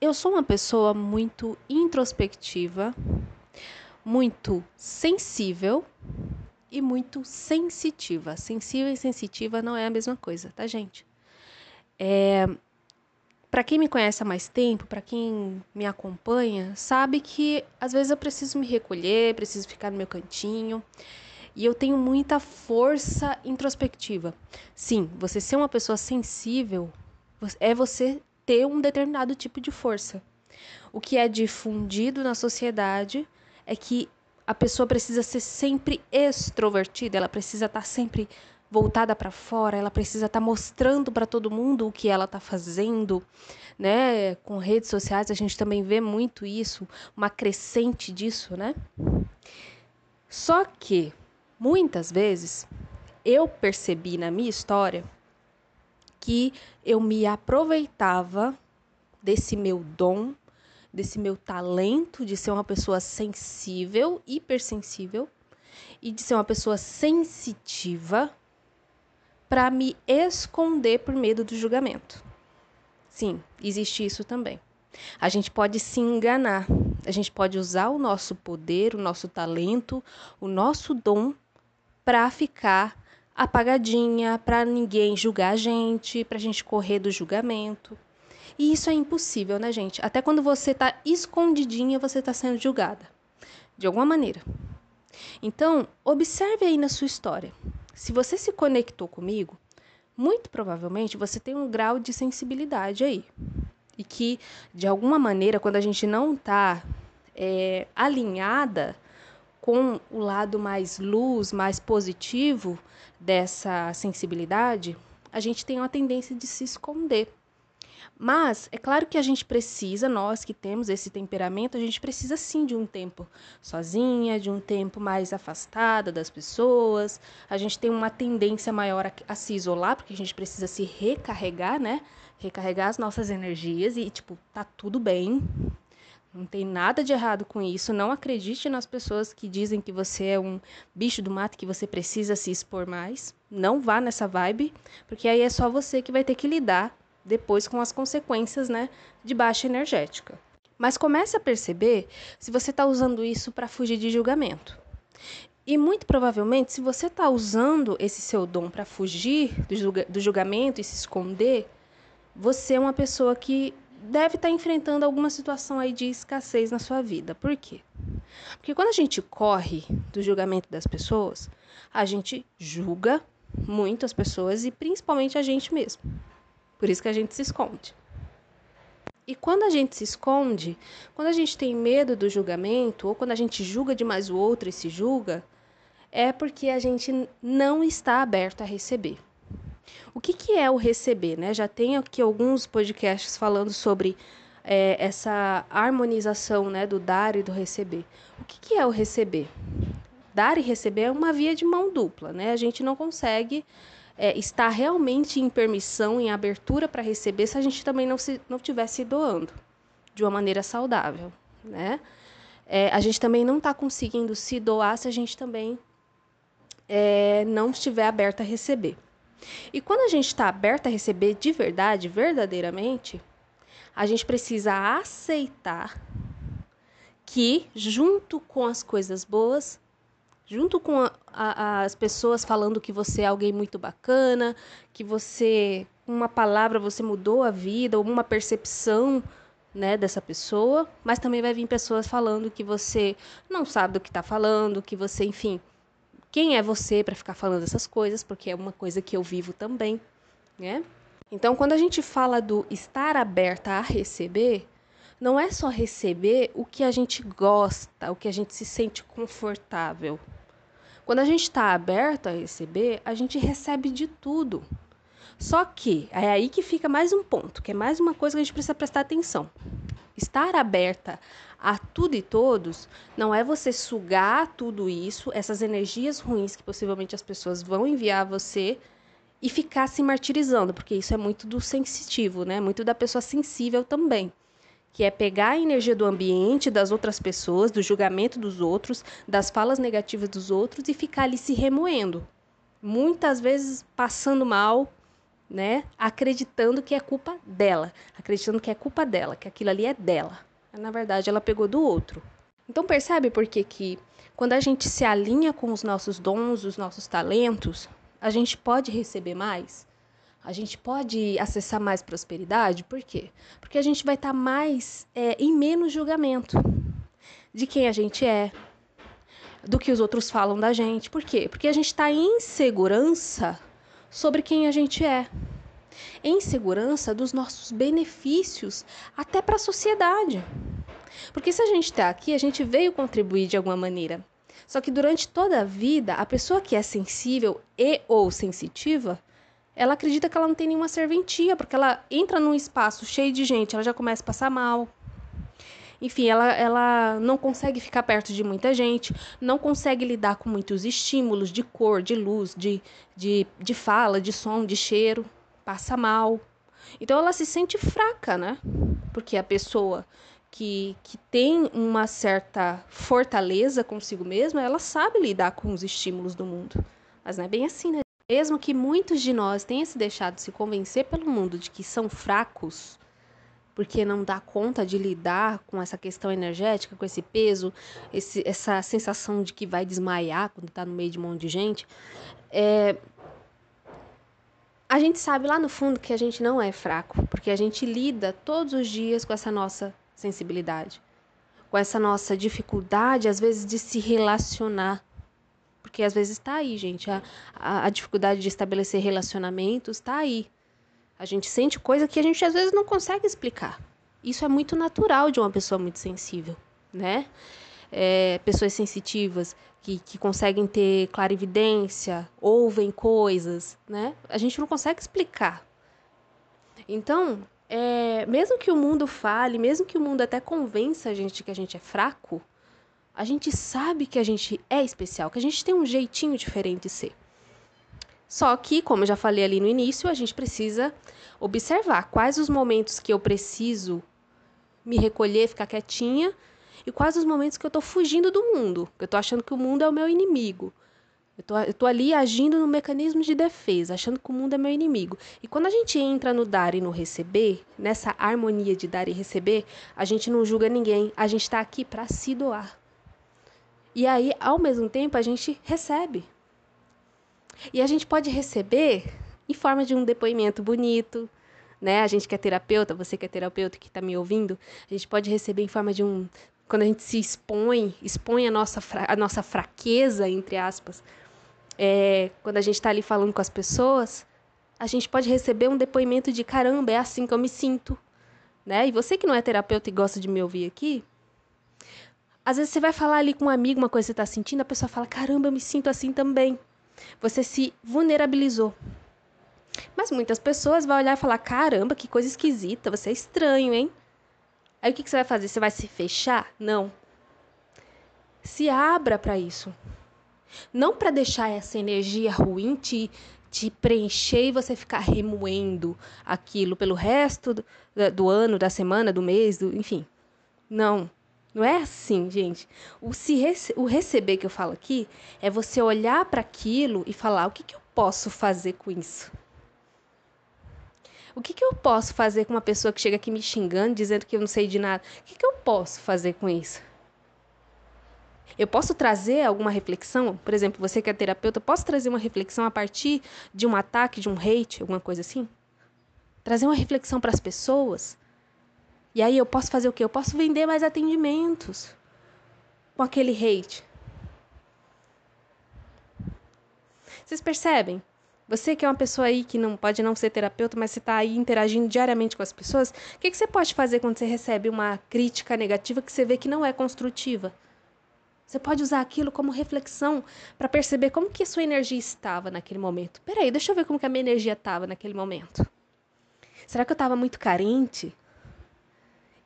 eu sou uma pessoa muito introspectiva, muito sensível e muito sensitiva. Sensível e sensitiva não é a mesma coisa, tá, gente? É, para quem me conhece há mais tempo, para quem me acompanha, sabe que às vezes eu preciso me recolher, preciso ficar no meu cantinho. E eu tenho muita força introspectiva. Sim, você ser uma pessoa sensível é você ter um determinado tipo de força. O que é difundido na sociedade é que a pessoa precisa ser sempre extrovertida, ela precisa estar sempre voltada para fora, ela precisa estar mostrando para todo mundo o que ela está fazendo, né? Com redes sociais a gente também vê muito isso, uma crescente disso, né? Só que muitas vezes eu percebi na minha história que eu me aproveitava desse meu dom, desse meu talento de ser uma pessoa sensível, hipersensível e de ser uma pessoa sensitiva para me esconder por medo do julgamento. Sim, existe isso também. A gente pode se enganar, a gente pode usar o nosso poder, o nosso talento, o nosso dom para ficar apagadinha, para ninguém julgar a gente, para a gente correr do julgamento. E isso é impossível, né, gente? Até quando você está escondidinha, você está sendo julgada, de alguma maneira. Então, observe aí na sua história. Se você se conectou comigo, muito provavelmente você tem um grau de sensibilidade aí. E que, de alguma maneira, quando a gente não está é, alinhada com o lado mais luz, mais positivo dessa sensibilidade, a gente tem uma tendência de se esconder. Mas é claro que a gente precisa, nós que temos esse temperamento, a gente precisa sim de um tempo sozinha, de um tempo mais afastada das pessoas. A gente tem uma tendência maior a, a se isolar, porque a gente precisa se recarregar, né? Recarregar as nossas energias e, tipo, tá tudo bem. Não tem nada de errado com isso. Não acredite nas pessoas que dizem que você é um bicho do mato, que você precisa se expor mais. Não vá nessa vibe, porque aí é só você que vai ter que lidar depois com as consequências né, de baixa energética. Mas comece a perceber se você está usando isso para fugir de julgamento. E muito provavelmente, se você está usando esse seu dom para fugir do julgamento e se esconder, você é uma pessoa que deve estar tá enfrentando alguma situação aí de escassez na sua vida. Por quê? Porque quando a gente corre do julgamento das pessoas, a gente julga muito as pessoas e principalmente a gente mesmo. Por isso que a gente se esconde. E quando a gente se esconde, quando a gente tem medo do julgamento, ou quando a gente julga demais o outro e se julga, é porque a gente não está aberto a receber. O que, que é o receber? Né? Já tem aqui alguns podcasts falando sobre é, essa harmonização né, do dar e do receber. O que, que é o receber? Dar e receber é uma via de mão dupla. Né? A gente não consegue é, estar realmente em permissão, em abertura para receber, se a gente também não se não tivesse doando de uma maneira saudável, né? É, a gente também não está conseguindo se doar se a gente também é, não estiver aberta a receber. E quando a gente está aberta a receber de verdade, verdadeiramente, a gente precisa aceitar que, junto com as coisas boas, junto com a, a, as pessoas falando que você é alguém muito bacana, que você, uma palavra, você mudou a vida, ou uma percepção né, dessa pessoa, mas também vai vir pessoas falando que você não sabe do que está falando, que você, enfim, quem é você para ficar falando essas coisas, porque é uma coisa que eu vivo também, né? Então, quando a gente fala do estar aberta a receber, não é só receber o que a gente gosta, o que a gente se sente confortável, quando a gente está aberto a receber, a gente recebe de tudo. Só que é aí que fica mais um ponto, que é mais uma coisa que a gente precisa prestar atenção. Estar aberta a tudo e todos não é você sugar tudo isso, essas energias ruins que possivelmente as pessoas vão enviar a você e ficar se martirizando, porque isso é muito do sensitivo, né? Muito da pessoa sensível também que é pegar a energia do ambiente, das outras pessoas, do julgamento dos outros, das falas negativas dos outros e ficar ali se remoendo. Muitas vezes passando mal, né? Acreditando que é culpa dela, acreditando que é culpa dela, que aquilo ali é dela. Na verdade, ela pegou do outro. Então percebe por que que quando a gente se alinha com os nossos dons, os nossos talentos, a gente pode receber mais? A gente pode acessar mais prosperidade? Por quê? Porque a gente vai estar tá mais é, em menos julgamento de quem a gente é, do que os outros falam da gente. Por quê? Porque a gente está em segurança sobre quem a gente é. Em segurança dos nossos benefícios, até para a sociedade. Porque se a gente está aqui, a gente veio contribuir de alguma maneira. Só que durante toda a vida, a pessoa que é sensível e ou sensitiva, ela acredita que ela não tem nenhuma serventia, porque ela entra num espaço cheio de gente, ela já começa a passar mal, enfim, ela, ela não consegue ficar perto de muita gente, não consegue lidar com muitos estímulos de cor, de luz, de, de, de fala, de som, de cheiro, passa mal. Então ela se sente fraca, né? Porque a pessoa que, que tem uma certa fortaleza consigo mesma, ela sabe lidar com os estímulos do mundo. Mas não é bem assim, né? Mesmo que muitos de nós tenham se deixado se convencer pelo mundo de que são fracos, porque não dá conta de lidar com essa questão energética, com esse peso, esse, essa sensação de que vai desmaiar quando está no meio de um monte de gente. É... A gente sabe lá no fundo que a gente não é fraco, porque a gente lida todos os dias com essa nossa sensibilidade, com essa nossa dificuldade, às vezes, de se relacionar. Porque às vezes está aí, gente. A, a, a dificuldade de estabelecer relacionamentos está aí. A gente sente coisa que a gente às vezes não consegue explicar. Isso é muito natural de uma pessoa muito sensível, né? É, pessoas sensitivas que, que conseguem ter clarividência, ouvem coisas, né? A gente não consegue explicar. Então, é, mesmo que o mundo fale, mesmo que o mundo até convença a gente que a gente é fraco, a gente sabe que a gente é especial, que a gente tem um jeitinho diferente de ser. Só que, como eu já falei ali no início, a gente precisa observar quais os momentos que eu preciso me recolher, ficar quietinha, e quais os momentos que eu estou fugindo do mundo, que eu estou achando que o mundo é o meu inimigo. Eu estou ali agindo no mecanismo de defesa, achando que o mundo é meu inimigo. E quando a gente entra no dar e no receber, nessa harmonia de dar e receber, a gente não julga ninguém, a gente está aqui para se doar. E aí, ao mesmo tempo, a gente recebe. E a gente pode receber em forma de um depoimento bonito, né? A gente que é terapeuta, você que é terapeuta que está me ouvindo, a gente pode receber em forma de um. Quando a gente se expõe, expõe a nossa, a nossa fraqueza, entre aspas, é, quando a gente está ali falando com as pessoas, a gente pode receber um depoimento de caramba, é assim que eu me sinto. Né? E você que não é terapeuta e gosta de me ouvir aqui, às vezes você vai falar ali com um amigo uma coisa que você está sentindo, a pessoa fala: caramba, eu me sinto assim também. Você se vulnerabilizou. Mas muitas pessoas vão olhar e falar: caramba, que coisa esquisita, você é estranho, hein? Aí o que, você vai fazer? Você vai se fechar? Não. Se abra para isso. Não para deixar essa energia ruim te, te preencher e você ficar remoendo aquilo pelo resto do, do ano, da semana, do mês, do, enfim. Não. Não é assim, gente. O, se rece o receber que eu falo aqui é você olhar para aquilo e falar: o que, que eu posso fazer com isso? O que, que eu posso fazer com uma pessoa que chega aqui me xingando, dizendo que eu não sei de nada? O que, que eu posso fazer com isso? Eu posso trazer alguma reflexão? Por exemplo, você que é terapeuta, posso trazer uma reflexão a partir de um ataque, de um hate, alguma coisa assim? Trazer uma reflexão para as pessoas? E aí eu posso fazer o quê? Eu posso vender mais atendimentos com aquele hate. Vocês percebem? Você que é uma pessoa aí que não pode não ser terapeuta, mas você está aí interagindo diariamente com as pessoas, o que, que você pode fazer quando você recebe uma crítica negativa que você vê que não é construtiva? Você pode usar aquilo como reflexão para perceber como que a sua energia estava naquele momento. Peraí, deixa eu ver como que a minha energia estava naquele momento. Será que eu estava muito carente?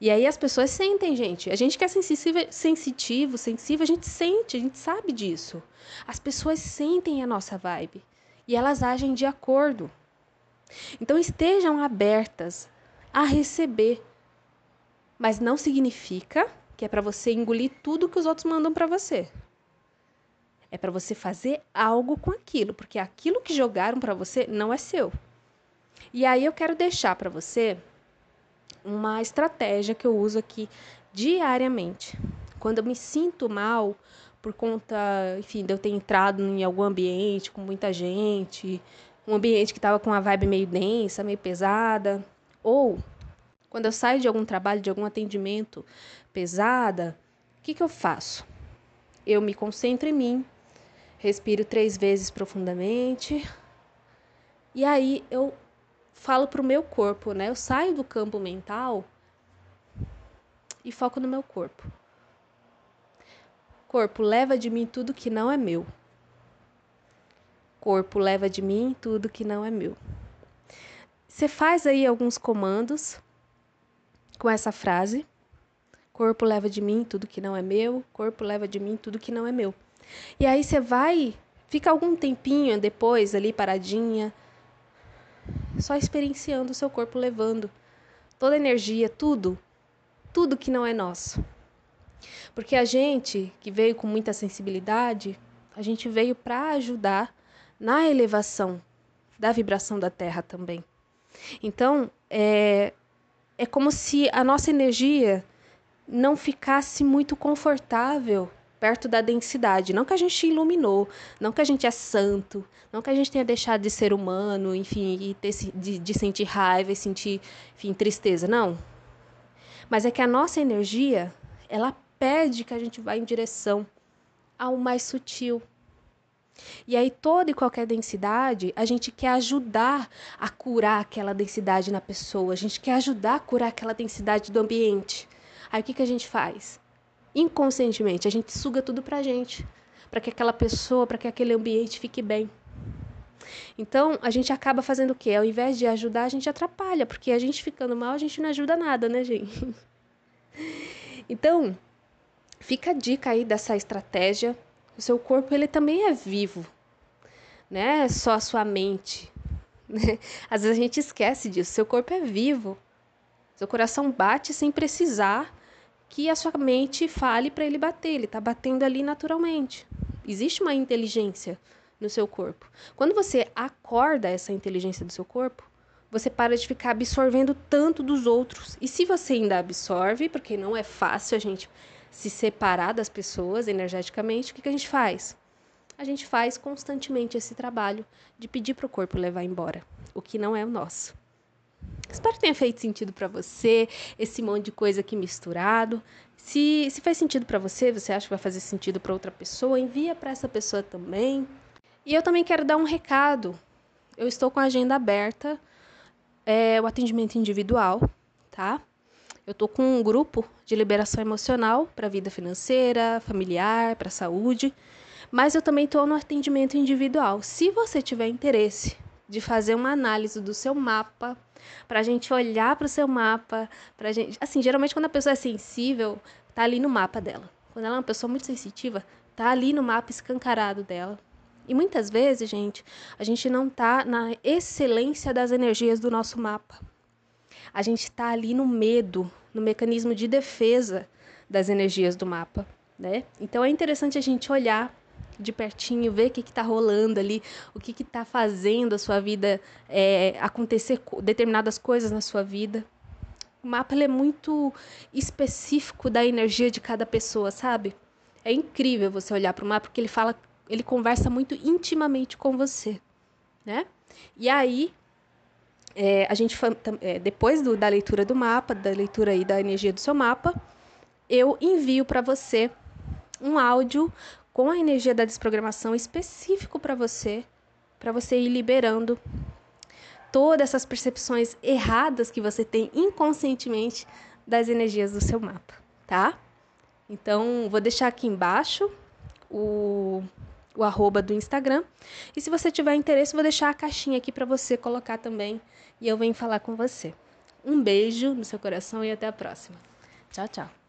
E aí as pessoas sentem, gente. A gente que é sensível, sensitivo, sensível, a gente sente, a gente sabe disso. As pessoas sentem a nossa vibe e elas agem de acordo. Então estejam abertas a receber. Mas não significa que é para você engolir tudo que os outros mandam para você. É para você fazer algo com aquilo, porque aquilo que jogaram para você não é seu. E aí eu quero deixar para você uma estratégia que eu uso aqui diariamente. Quando eu me sinto mal por conta, enfim, de eu ter entrado em algum ambiente com muita gente, um ambiente que estava com uma vibe meio densa, meio pesada, ou quando eu saio de algum trabalho, de algum atendimento pesada, o que, que eu faço? Eu me concentro em mim, respiro três vezes profundamente, e aí eu falo para o meu corpo, né? Eu saio do campo mental e foco no meu corpo. Corpo, leva de mim tudo que não é meu. Corpo, leva de mim tudo que não é meu. Você faz aí alguns comandos com essa frase. Corpo leva de mim tudo que não é meu. Corpo leva de mim tudo que não é meu. E aí você vai, fica algum tempinho depois ali paradinha, só experienciando o seu corpo levando toda a energia, tudo, tudo que não é nosso. Porque a gente que veio com muita sensibilidade, a gente veio para ajudar na elevação da vibração da Terra também. Então, é, é como se a nossa energia não ficasse muito confortável perto da densidade. Não que a gente iluminou, não que a gente é santo, não que a gente tenha deixado de ser humano, enfim, e ter, de, de sentir raiva e sentir, enfim, tristeza. Não. Mas é que a nossa energia, ela pede que a gente vá em direção ao mais sutil. E aí, toda e qualquer densidade, a gente quer ajudar a curar aquela densidade na pessoa, a gente quer ajudar a curar aquela densidade do ambiente. Aí, o que, que a gente faz? Inconscientemente, a gente suga tudo pra gente, para que aquela pessoa, para que aquele ambiente fique bem. Então, a gente acaba fazendo o quê? Ao invés de ajudar, a gente atrapalha, porque a gente ficando mal, a gente não ajuda nada, né, gente? Então, Fica a dica aí dessa estratégia. O seu corpo ele também é vivo, né? Só a sua mente. Né? Às vezes a gente esquece disso. Seu corpo é vivo. Seu coração bate sem precisar que a sua mente fale para ele bater. Ele está batendo ali naturalmente. Existe uma inteligência no seu corpo. Quando você acorda essa inteligência do seu corpo, você para de ficar absorvendo tanto dos outros. E se você ainda absorve, porque não é fácil a gente se separar das pessoas energeticamente, o que, que a gente faz? A gente faz constantemente esse trabalho de pedir para o corpo levar embora, o que não é o nosso. Espero que tenha feito sentido para você, esse monte de coisa aqui misturado. Se, se faz sentido para você, você acha que vai fazer sentido para outra pessoa, envia para essa pessoa também. E eu também quero dar um recado. Eu estou com a agenda aberta, é, o atendimento individual, tá? Eu estou com um grupo de liberação emocional para a vida financeira, familiar, para a saúde, mas eu também estou no atendimento individual. Se você tiver interesse de fazer uma análise do seu mapa, para a gente olhar para o seu mapa, para gente, assim, geralmente quando a pessoa é sensível, tá ali no mapa dela. Quando ela é uma pessoa muito sensitiva, tá ali no mapa escancarado dela. E muitas vezes, gente, a gente não tá na excelência das energias do nosso mapa a gente está ali no medo, no mecanismo de defesa das energias do mapa, né? Então é interessante a gente olhar de pertinho, ver o que está rolando ali, o que está fazendo a sua vida é, acontecer determinadas coisas na sua vida. O mapa é muito específico da energia de cada pessoa, sabe? É incrível você olhar para o mapa porque ele fala, ele conversa muito intimamente com você, né? E aí é, a gente é, depois do, da leitura do mapa, da leitura aí da energia do seu mapa, eu envio para você um áudio com a energia da desprogramação específico para você, para você ir liberando todas essas percepções erradas que você tem inconscientemente das energias do seu mapa, tá? Então, vou deixar aqui embaixo o o arroba do Instagram. E se você tiver interesse, vou deixar a caixinha aqui para você colocar também e eu venho falar com você. Um beijo no seu coração e até a próxima. Tchau, tchau.